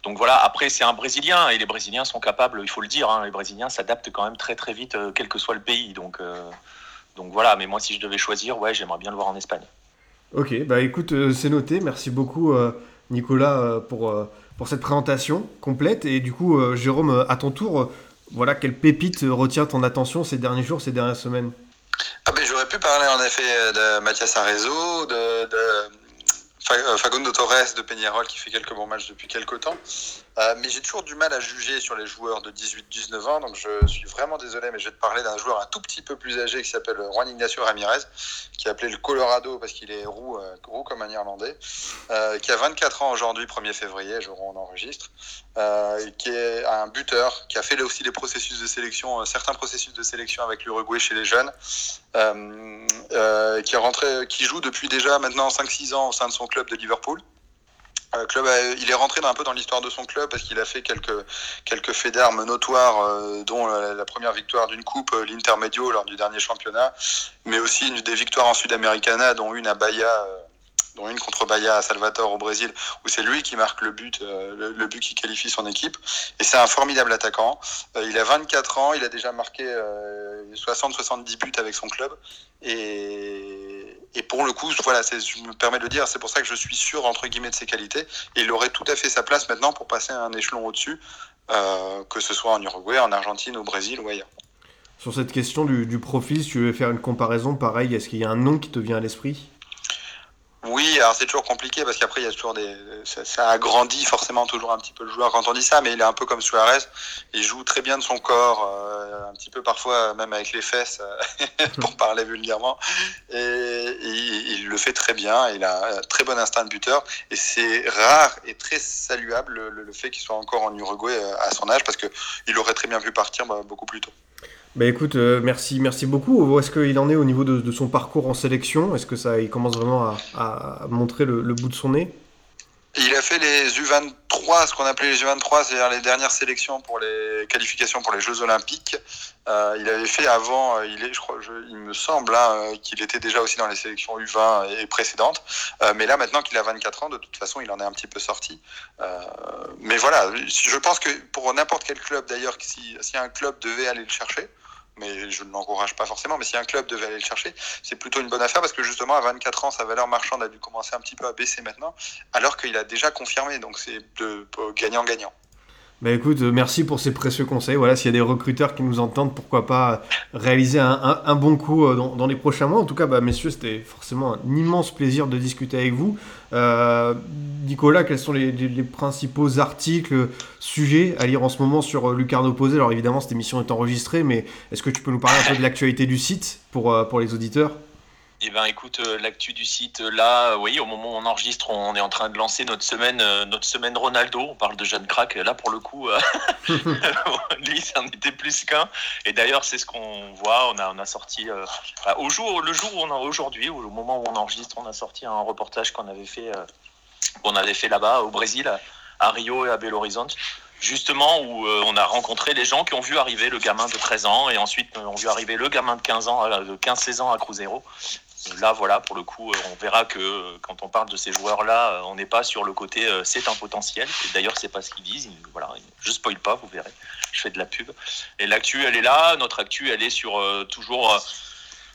donc voilà, après c'est un Brésilien et les Brésiliens sont capables, il faut le dire, hein, les Brésiliens s'adaptent quand même très très vite, euh, quel que soit le pays. Donc, donc voilà, mais moi si je devais choisir, ouais, j'aimerais bien le voir en Espagne. Ok, bah écoute, c'est noté. Merci beaucoup Nicolas pour, pour cette présentation complète. Et du coup, Jérôme, à ton tour, voilà, quelle pépite retient ton attention ces derniers jours, ces dernières semaines ah ben, J'aurais pu parler en effet de Mathias Arezzo, de, de euh, Facundo Torres de Peñarol qui fait quelques bons matchs depuis quelques temps. Euh, mais j'ai toujours du mal à juger sur les joueurs de 18-19 ans, donc je suis vraiment désolé, mais je vais te parler d'un joueur un tout petit peu plus âgé qui s'appelle Juan Ignacio Ramirez, qui est appelé le Colorado parce qu'il est roux, euh, roux comme un Irlandais, qui a 24 ans aujourd'hui, 1er février, jour où on enregistre, qui est un buteur, qui a fait aussi des processus de sélection, certains processus de sélection avec l'Uruguay chez les jeunes, qui, est rentré, qui joue depuis déjà maintenant 5-6 ans au sein de son club de Liverpool. Euh, club, il est rentré un peu dans l'histoire de son club parce qu'il a fait quelques, quelques faits d'armes notoires, euh, dont la, première victoire d'une coupe, euh, l'Intermedio lors du dernier championnat, mais aussi une, des victoires en Sudamericana, dont une à Bahia, dont une contre Bahia à Salvatore au Brésil, où c'est lui qui marque le but, le, but qui qualifie son équipe. Et c'est un formidable attaquant. il a 24 ans, il a déjà marqué 60-70 buts avec son club. Et et pour le coup, voilà, je me permets de le dire, c'est pour ça que je suis sûr, entre guillemets, de ses qualités. Et il aurait tout à fait sa place maintenant pour passer un échelon au-dessus, euh, que ce soit en Uruguay, en Argentine, au Brésil ou ailleurs. Sur cette question du, du profil, si tu veux faire une comparaison, pareil, est-ce qu'il y a un nom qui te vient à l'esprit? Oui, alors c'est toujours compliqué parce qu'après il y a toujours des, ça, agrandit forcément toujours un petit peu le joueur quand on dit ça, mais il est un peu comme Suarez, il joue très bien de son corps, euh, un petit peu parfois même avec les fesses, euh, pour parler vulgairement, et, il, le fait très bien, il a un très bon instinct de buteur, et c'est rare et très saluable le, fait qu'il soit encore en Uruguay euh, à son âge parce que il aurait très bien pu partir bah, beaucoup plus tôt. Bah écoute, euh, merci, merci beaucoup. Où est-ce qu'il en est au niveau de, son parcours en sélection? Est-ce que ça, il commence vraiment à, montrer le, bout de son nez? Il a fait les U23, ce qu'on appelait les U23, c'est-à-dire les dernières sélections pour les qualifications pour les Jeux Olympiques. Euh, il avait fait avant, euh, il est, je crois, il me semble hein, qu'il était déjà aussi dans les sélections U20 et précédentes. mais là, maintenant qu'il a 24 ans, de toute façon, il en est un petit peu sorti. mais voilà, je pense que pour n'importe quel club, d'ailleurs, si, si un club devait aller le chercher, mais je ne l'encourage pas forcément. Mais si un club devait aller le chercher, c'est plutôt une bonne affaire parce que justement, à 24 ans, sa valeur marchande a dû commencer un petit peu à baisser maintenant, alors qu'il a déjà confirmé. Donc c'est de gagnant-gagnant. Bah écoute, euh, merci pour ces précieux conseils. Voilà, s'il y a des recruteurs qui nous entendent, pourquoi pas réaliser un, bon coup euh, dans, les prochains mois. En tout cas, bah, messieurs, c'était forcément un immense plaisir de discuter avec vous. Euh, Nicolas, quels sont les, principaux articles, sujets à lire en ce moment sur Lucarno Posé Alors évidemment, cette émission est enregistrée, mais est-ce que tu peux nous parler un peu de l'actualité du site pour les auditeurs? Eh ben, écoute, euh, l'actu du site, euh, là, oui, au moment où on enregistre, on est en train de lancer notre semaine, euh, notre semaine Ronaldo. On parle de jeune crack. Là, pour le coup, lui, ça en était plus qu'un. Et d'ailleurs, c'est ce qu'on voit. On a, on a sorti au jour, le jour où on a aujourd'hui, au moment où on enregistre, on a sorti un reportage qu'on avait fait, qu'on avait fait là-bas au Brésil, à Rio et à Belo Horizonte justement où on a rencontré les gens qui ont vu arriver le gamin de 13 ans et ensuite ont vu arriver le gamin de 15 ans, de 15-16 ans à Cruzeiro là, voilà, pour le coup, euh, on verra que euh, quand on parle de ces joueurs-là, euh, on n'est pas sur le côté c'est un potentiel. Et d'ailleurs, c'est pas ce qu'ils disent. Voilà, je spoil pas, vous verrez. Je fais de la pub. Et l'actu, elle est là. Notre actu, elle est sur toujours.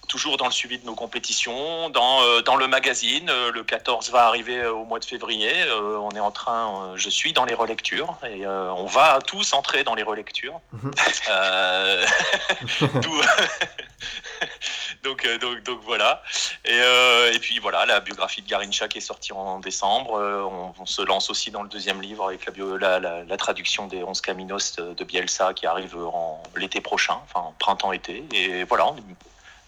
toujours dans le suivi de nos compétitions, dans, dans le magazine. Le 14 va arriver au mois de février. on est en train, je suis dans les relectures et on va tous entrer dans les relectures. Mhm. donc, euh, donc, donc voilà. Et, euh, et, puis voilà, la biographie de Garincha qui est sortie en décembre. Euh, on, on, se lance aussi dans le deuxième livre avec la, bio, la, la, la traduction des 11 Caminos de Bielsa qui arrive en l'été prochain, enfin printemps-été. Et voilà, on est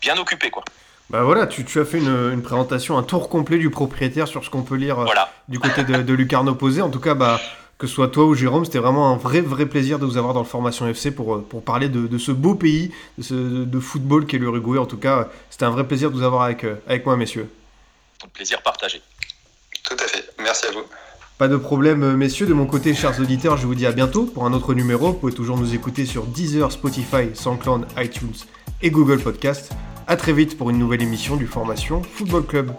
bien occupé quoi. Bah voilà, tu, tu as fait une, une, présentation, un tour complet du propriétaire sur ce qu'on peut lire voilà. du côté de, de Lucarno Posé. En tout cas, bah, que ce soit toi ou Jérôme, c'était vraiment un vrai, vrai plaisir de vous avoir dans le Formation FC pour, pour parler de, de ce beau pays de, ce, de football qu'est l'Uruguay. En tout cas, c'était un vrai plaisir de vous avoir avec, avec moi, messieurs. Un plaisir partagé. Tout à fait. Merci à vous. Pas de problème, messieurs. De mon côté, chers auditeurs, je vous dis à bientôt pour un autre numéro. Vous pouvez toujours nous écouter sur Deezer, Spotify, SoundCloud, iTunes et Google Podcast. A très vite pour une nouvelle émission du Formation Football Club.